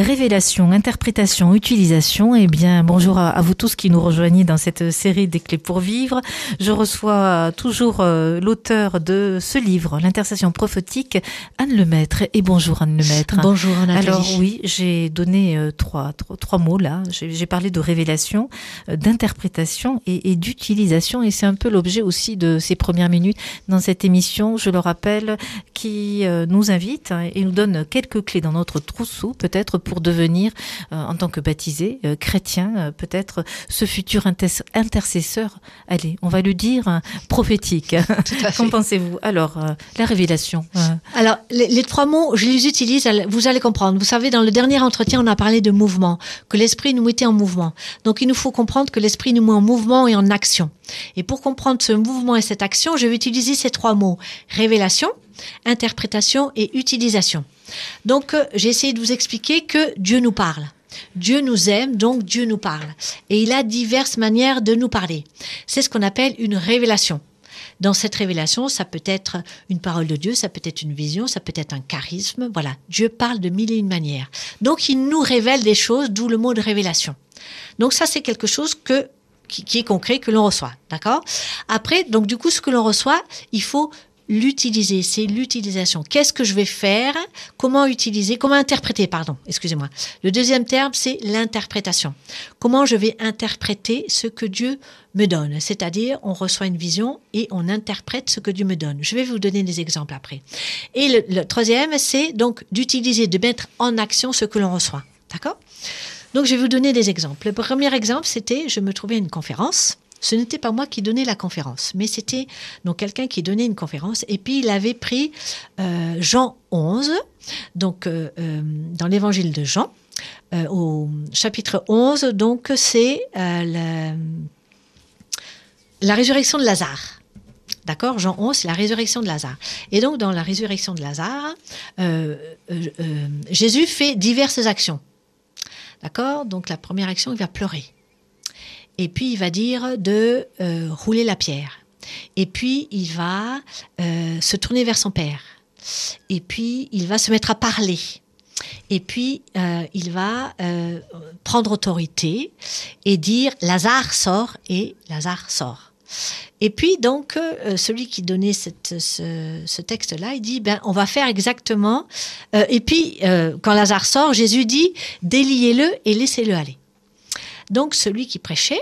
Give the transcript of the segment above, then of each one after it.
Révélation, interprétation, utilisation. Eh bien, bonjour à, vous tous qui nous rejoignez dans cette série des clés pour vivre. Je reçois toujours euh, l'auteur de ce livre, l'intercession prophétique, Anne Lemaître. Et bonjour Anne Lemaître. Bonjour Anne Alors oui, j'ai donné euh, trois, trois, mots là. J'ai parlé de révélation, euh, d'interprétation et, et d'utilisation. Et c'est un peu l'objet aussi de ces premières minutes dans cette émission, je le rappelle, qui nous invite hein, et nous donne quelques clés dans notre trousseau, peut-être pour devenir, euh, en tant que baptisé, euh, chrétien, euh, peut-être ce futur intercesseur, allez, on va le dire, prophétique. Qu'en pensez-vous Alors, la révélation. Alors, les, trois mots, je les utilise, vous allez comprendre. Vous savez, dans le dernier entretien, on a parlé de mouvement, que l'esprit nous mettait en mouvement. Donc, il nous faut comprendre que l'esprit nous met en mouvement et en action. Et pour comprendre ce mouvement et cette action, je vais utiliser ces trois mots. Révélation, interprétation et utilisation. Donc, euh, j'ai essayé de vous expliquer que Dieu nous parle. Dieu nous aime, donc Dieu nous parle. Et il a diverses manières de nous parler. C'est ce qu'on appelle une révélation. Dans cette révélation, ça peut être une parole de Dieu, ça peut être une vision, ça peut être un charisme. Voilà, Dieu parle de mille et une manières. Donc il nous révèle des choses, d'où le mot de révélation. Donc ça, c'est quelque chose que qui, est concret que l'on reçoit, d'accord? Après, donc du coup, ce que l'on reçoit, il faut l'utiliser, c'est l'utilisation. Qu'est-ce que je vais faire? Comment utiliser? Comment interpréter? Pardon, excusez-moi. Le deuxième terme, c'est l'interprétation. Comment je vais interpréter ce que Dieu me donne? C'est-à-dire, on reçoit une vision et on interprète ce que Dieu me donne. Je vais vous donner des exemples après. Et le, troisième, c'est donc d'utiliser, de mettre en action ce que l'on reçoit. D'accord? Donc, je vais vous donner des exemples. Le premier exemple, c'était, je me trouvais à une conférence ce n'était pas moi qui donnais la conférence, mais c'était donc quelqu'un qui donnait une conférence. Et puis il avait pris euh, Jean 11, donc euh, euh, dans l'évangile de Jean, au chapitre 11, donc c'est la, la résurrection de Lazare. D'accord? Jean 11, c'est la résurrection de Lazare. Et donc, dans la résurrection de Lazare, Jésus fait diverses actions. D'accord? Donc, la première action, il va pleurer. Et puis il va dire de euh, rouler la pierre. Et puis il va euh, se tourner vers son père. Et puis il va se mettre à parler. Et puis euh, il va prendre autorité et dire Lazare sort et Lazare sort. Et puis donc celui qui donnait ce, ce texte-là, il dit ben on va faire exactement. et puis quand Lazare sort, Jésus dit déliez-le et laissez-le aller. Donc celui qui prêchait,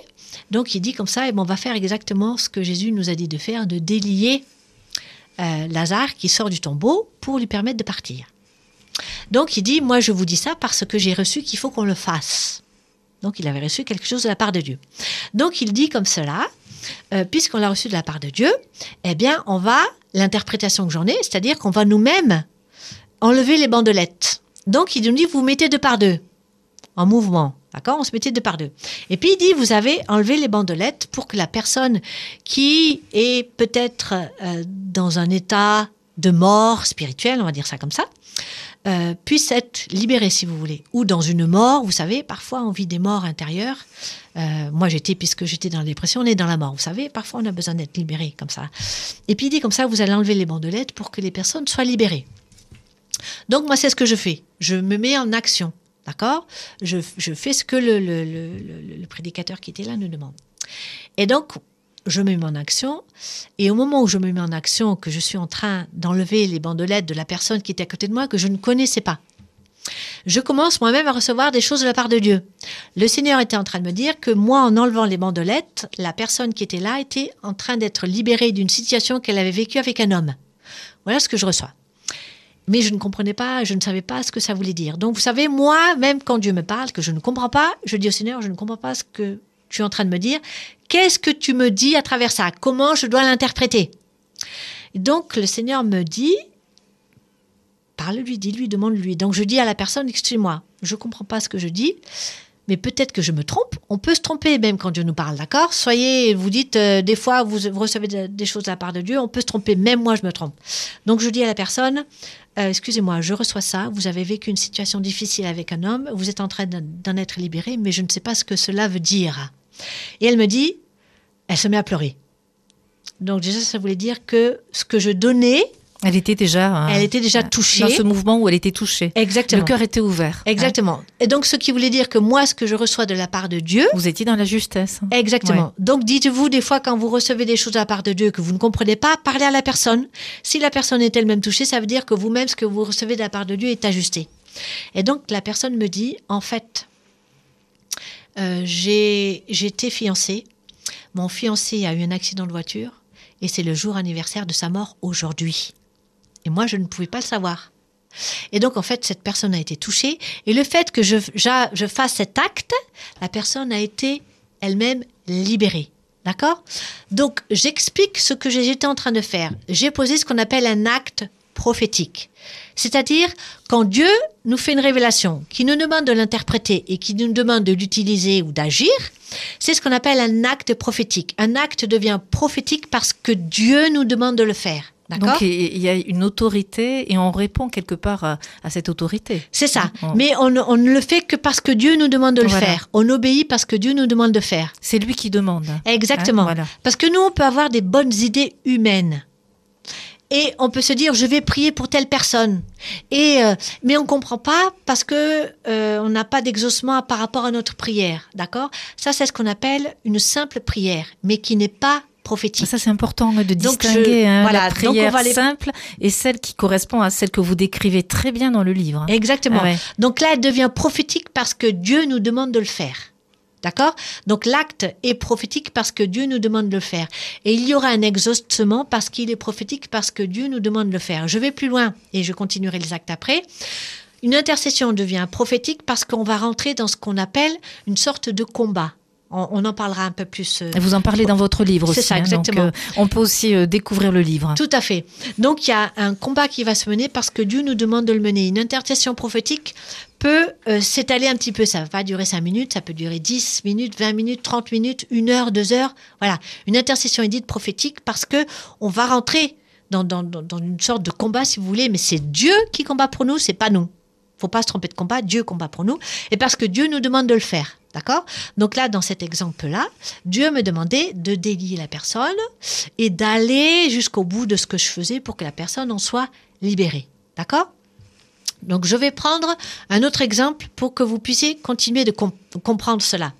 donc il dit comme ça, et on va faire exactement ce que Jésus nous a dit de faire, de délier euh, Lazare qui sort du tombeau pour lui permettre de partir. Donc il dit, moi je vous dis ça parce que j'ai reçu qu'il faut qu'on le fasse. Donc il avait reçu quelque chose de la part de Dieu. Donc il dit comme cela, euh, puisqu'on l'a reçu de la part de Dieu, eh bien on va, l'interprétation que j'en ai, c'est-à-dire qu'on va nous-mêmes enlever les bandelettes. Donc il nous dit, vous mettez deux par deux, en mouvement. D'accord On se mettait deux par deux. Et puis il dit, vous avez enlevé les bandelettes pour que la personne qui est peut-être euh, dans un état de mort spirituelle, on va dire ça comme ça, euh, puisse être libérée, si vous voulez. Ou dans une mort, vous savez, parfois on vit des morts intérieures. Euh, moi j'étais, puisque j'étais dans la dépression, on est dans la mort. Vous savez, parfois on a besoin d'être libéré comme ça. Et puis il dit comme ça, vous allez enlever les bandelettes pour que les personnes soient libérées. Donc moi c'est ce que je fais. Je me mets en action. D'accord? Je, fais ce que le, prédicateur qui était là nous demande. Et donc, je me mets en action. Et au moment où je me mets en action, que je suis en train d'enlever les bandelettes de la personne qui était à côté de moi, que je ne connaissais pas, je commence moi-même à recevoir des choses de la part de Dieu. Le Seigneur était en train de me dire que moi, en enlevant les bandelettes, la personne qui était là était en train d'être libérée d'une situation qu'elle avait vécue avec un homme. Voilà ce que je reçois mais je ne comprenais pas, je ne savais pas ce que ça voulait dire. Donc, vous savez, moi, même quand Dieu me parle, que je ne comprends pas, je dis au Seigneur, je ne comprends pas ce que tu es en train de me dire. Qu'est-ce que tu me dis à travers ça? Comment je dois l'interpréter? Donc, le Seigneur me dit, parle-lui, dis-lui, demande-lui. Donc, je dis à la personne, excuse-moi, je ne comprends pas ce que je dis mais peut-être que je me trompe. On peut se tromper même quand Dieu nous parle, d'accord? Soyez, vous dites, euh, des fois, vous, recevez des choses de la part de Dieu, on peut se tromper, même moi, je me trompe. Donc je dis à la personne, euh, excusez-moi, je reçois ça, vous avez vécu une situation difficile avec un homme, vous êtes en train d'en être libéré, mais je ne sais pas ce que cela veut dire. Et elle me dit, elle se met à pleurer. Donc déjà, ça voulait dire que ce que je donnais, Elle était déjà. euh, elle était déjà touchée. Dans ce mouvement où elle était touchée. Exactement. Le cœur était ouvert. Exactement. Et donc, ce qui voulait dire que moi, ce que je reçois de la part de Dieu, Hein. Vous étiez dans la justesse. Exactement. Donc dites-vous des fois quand vous recevez des choses de la part de Dieu que vous ne comprenez pas, parlez à la personne. Si la personne est elle-même touchée, ça veut dire que vous-même ce que vous recevez de la part de Dieu est ajusté. Et donc la personne me dit en fait, euh, j'ai j'étais fiancée, mon fiancé a eu un accident de voiture et c'est le jour anniversaire de sa mort aujourd'hui. Et moi je ne pouvais pas le savoir. Et donc, en fait, cette personne a été touchée. Et le fait que je, fasse cet acte, la personne a été elle-même libérée. D'accord? Donc, j'explique ce que j'étais en train de faire. J'ai posé ce qu'on appelle un acte prophétique. C'est-à-dire, quand Dieu nous fait une révélation, qui nous demande de l'interpréter et qui nous demande de l'utiliser ou d'agir, c'est ce qu'on appelle un acte prophétique. Un acte devient prophétique parce que Dieu nous demande de le faire. Donc il y a une autorité et on répond quelque part à, à cette autorité. C'est ça. On- Mais on, ne- on ne le fait que parce que Dieu nous demande de le Voilà. faire. On obéit parce que Dieu nous demande de faire. C'est lui qui demande. Exactement. Hein, voilà. Parce que nous, on peut avoir des bonnes idées humaines. Et on peut se dire, je vais prier pour telle personne. Et euh, mais on comprend pas parce que euh, on n'a pas d'exaucement par rapport à notre prière, d'accord? Ça, c'est ce qu'on appelle une simple prière, mais qui n'est pas prophétique. Ça, c'est important de Donc, distinguer je- hein, voilà, la donc on prière va les- simple et celle qui correspond à celle que vous décrivez très bien dans le livre. hein. Exactement. Ah ouais. Donc là, elle devient prophétique parce que Dieu nous demande de le faire. D'accord? Donc l'acte est prophétique parce que Dieu nous demande de le faire. Et il y aura un exaucement parce qu'il est prophétique parce que Dieu nous demande de le faire. Je vais plus loin et je continuerai les actes après. Une intercession devient prophétique parce qu'on va rentrer dans ce qu'on appelle une sorte de combat. On, on en parlera un peu plus. euh, Et vous en parlez dans votre livre C'est aussi. ça, hein, donc, exactement. euh, on peut aussi euh, découvrir le livre. Tout à fait. Donc il y a un combat qui va se mener parce que Dieu nous demande de le mener. Une intercession prophétique peut euh, s'étaler un petit peu. Ça va pas durer 5 minutes, ça peut durer 10 minutes, 20 minutes, 30 minutes, 1 heure, 2 heures. Voilà. Une intercession est dite prophétique parce que on va rentrer dans, dans, dans- dans une sorte de combat, si vous voulez, mais c'est Dieu qui combat pour nous, c'est pas nous. Faut pas se tromper de combat, Dieu combat pour nous, et parce que Dieu nous demande de le faire. D'accord? Donc là, dans cet exemple-là, Dieu me demandait de délier la personne et d'aller jusqu'au bout de ce que je faisais pour que la personne en soit libérée. D'accord? Donc je vais prendre un autre exemple pour que vous puissiez continuer de com- comprendre cela.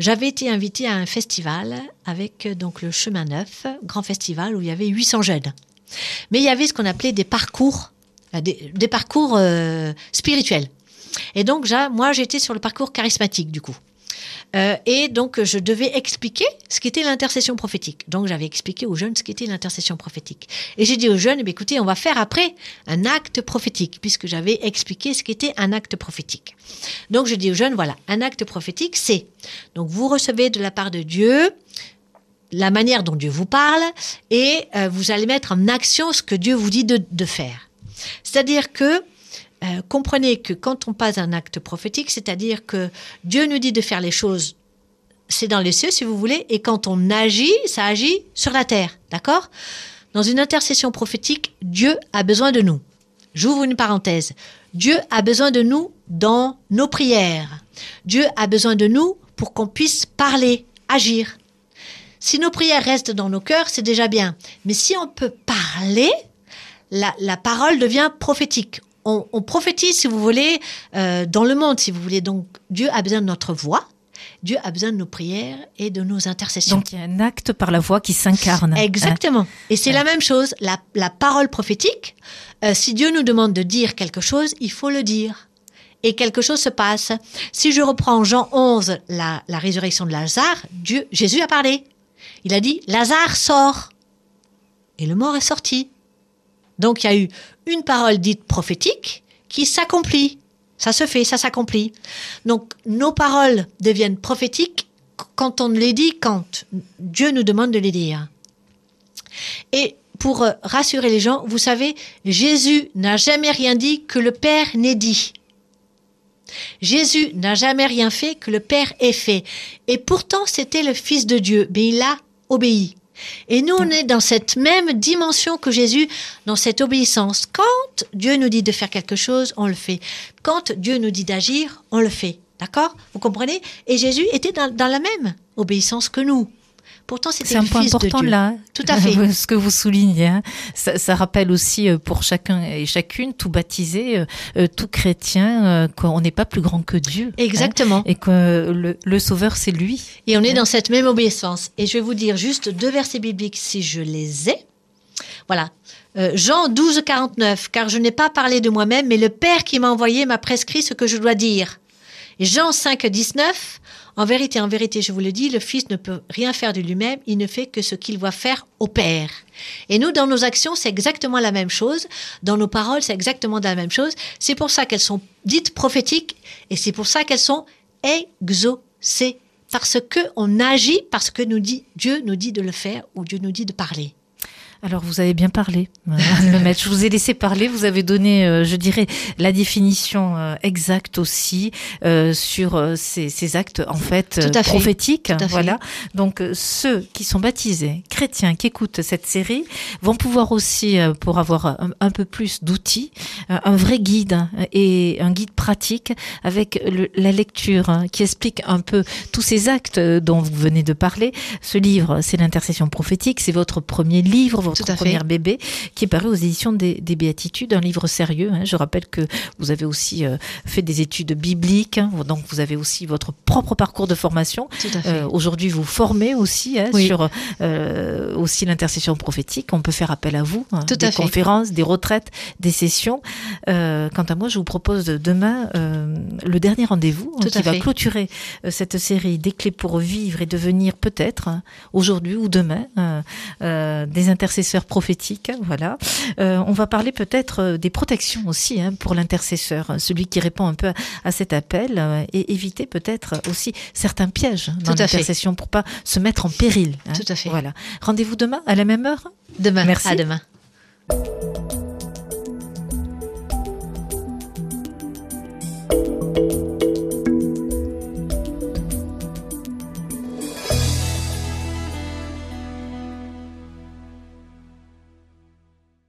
J'avais été invitée à un festival avec euh, donc le Chemin Neuf, grand festival où il y avait 800 jeunes. Mais il y avait ce qu'on appelait des parcours, euh, des, parcours euh, spirituels. Et donc moi j'étais sur le parcours charismatique du coup. Euh, et donc, je devais expliquer ce qu'était l'intercession prophétique. Donc, j'avais expliqué aux jeunes ce qu'était l'intercession prophétique. Et j'ai dit aux jeunes, eh écoutez, on va faire après un acte prophétique, puisque j'avais expliqué ce qu'était un acte prophétique. Donc, je dis aux jeunes, voilà, un acte prophétique, c'est, donc, vous recevez de la part de Dieu la manière dont Dieu vous parle, et euh, vous allez mettre en action ce que Dieu vous dit de faire. C'est-à-dire que euh, comprenez que quand on passe un acte prophétique, c'est-à-dire que Dieu nous dit de faire les choses, c'est dans les cieux si vous voulez, et quand on agit, ça agit sur la terre, d'accord? Dans une intercession prophétique, Dieu a besoin de nous. J'ouvre une parenthèse. Dieu a besoin de nous dans nos prières. Dieu a besoin de nous pour qu'on puisse parler, agir. Si nos prières restent dans nos cœurs, c'est déjà bien. Mais si on peut parler, la, la parole devient prophétique. On, on prophétise, si vous voulez, euh, dans le monde, si vous voulez. Donc, Dieu a besoin de notre voix, Dieu a besoin de nos prières et de nos intercessions. Donc il y a un acte par la voix qui s'incarne. hein. Exactement. Et c'est la même chose. La, la parole prophétique, euh, si Dieu nous demande de dire quelque chose, il faut le dire. Et quelque chose se passe. Si je reprends Jean 11, la, la résurrection de Lazare, Dieu, Jésus a parlé. Il a dit, Lazare sort. Et le mort est sorti. Donc il y a eu une parole dite prophétique qui s'accomplit. Ça se fait, ça s'accomplit. Donc nos paroles deviennent prophétiques quand on les dit, quand Dieu nous demande de les dire. Et pour euh, rassurer les gens, vous savez, Jésus n'a jamais rien dit que le Père n'ait dit. Jésus n'a jamais rien fait que le Père ait fait. Et pourtant, c'était le Fils de Dieu, mais il a obéi. Et nous, on est dans cette même dimension que Jésus, dans cette obéissance. Quand Dieu nous dit de faire quelque chose, on le fait. Quand Dieu nous dit d'agir, on le fait. D'accord? Vous comprenez? Et Jésus était dans, dans la même obéissance que nous. Pourtant, c'était un point Fils important là. Tout à fait. Ce que vous soulignez. hein. Ça, ça rappelle aussi euh, pour chacun et chacune, tout baptisé, euh, euh, tout chrétien, euh, qu'on n'est pas plus grand que Dieu. hein, Exactement. et que le, le Sauveur, c'est lui. Et on est dans cette même obéissance. Et je vais vous dire juste deux versets bibliques si je les ai. Voilà. Euh, Jean 12, 49. Car je n'ai pas parlé de moi-même, mais le Père qui m'a envoyé m'a prescrit ce que je dois dire. Jean 5, 19. En vérité, en vérité, je vous le dis, le Fils ne peut rien faire de lui-même, il ne fait que ce qu'il voit faire au Père. Et nous, dans nos actions, c'est exactement la même chose. Dans nos paroles, c'est exactement la même chose. C'est pour ça qu'elles sont dites prophétiques et c'est pour ça qu'elles sont exaucées. Parce que on agit, parce que nous dit, Dieu nous dit de le faire ou Dieu nous dit de parler. Alors vous avez bien parlé, euh, le maître. Je vous ai laissé parler. Vous avez donné, euh, je dirais, la définition euh, exacte aussi euh, sur euh, ces, ces actes en fait euh, Tout à fait. prophétiques. Tout à fait. Voilà. Donc euh, ceux qui sont baptisés, chrétiens, qui écoutent cette série, vont pouvoir aussi, euh, pour avoir un, un peu plus d'outils, euh, un vrai guide hein, et un guide pratique avec le- la lecture hein, qui explique un peu tous ces actes euh, dont vous venez de parler. Ce livre, c'est l'intercession prophétique. C'est votre premier livre, votre Tout à fait. premier bébé, qui est paru aux éditions des, des Béatitudes, un livre sérieux. hein. Je rappelle que vous avez aussi euh, fait des études bibliques, hein. donc vous avez aussi votre propre parcours de formation. Euh, Aujourd'hui, vous formez aussi hein, Oui. sur euh, aussi l'intercession prophétique. On peut faire appel à vous, Tout des à fait. conférences, des retraites, des sessions. Quant à moi, je vous propose demain le dernier rendez-vous qui va fait. clôturer cette série des clés pour vivre et devenir peut-être aujourd'hui ou demain euh, euh, prophétiques. Voilà. Euh, on va parler peut-être euh, des protections aussi hein, pour l'intercesseur, celui qui répond un peu à, à cet appel euh, et éviter peut-être aussi certains pièges dans l'intercession pour pas se mettre en péril. hein. Tout à fait. Voilà. Rendez-vous demain à la même heure? Demain. Merci. À demain.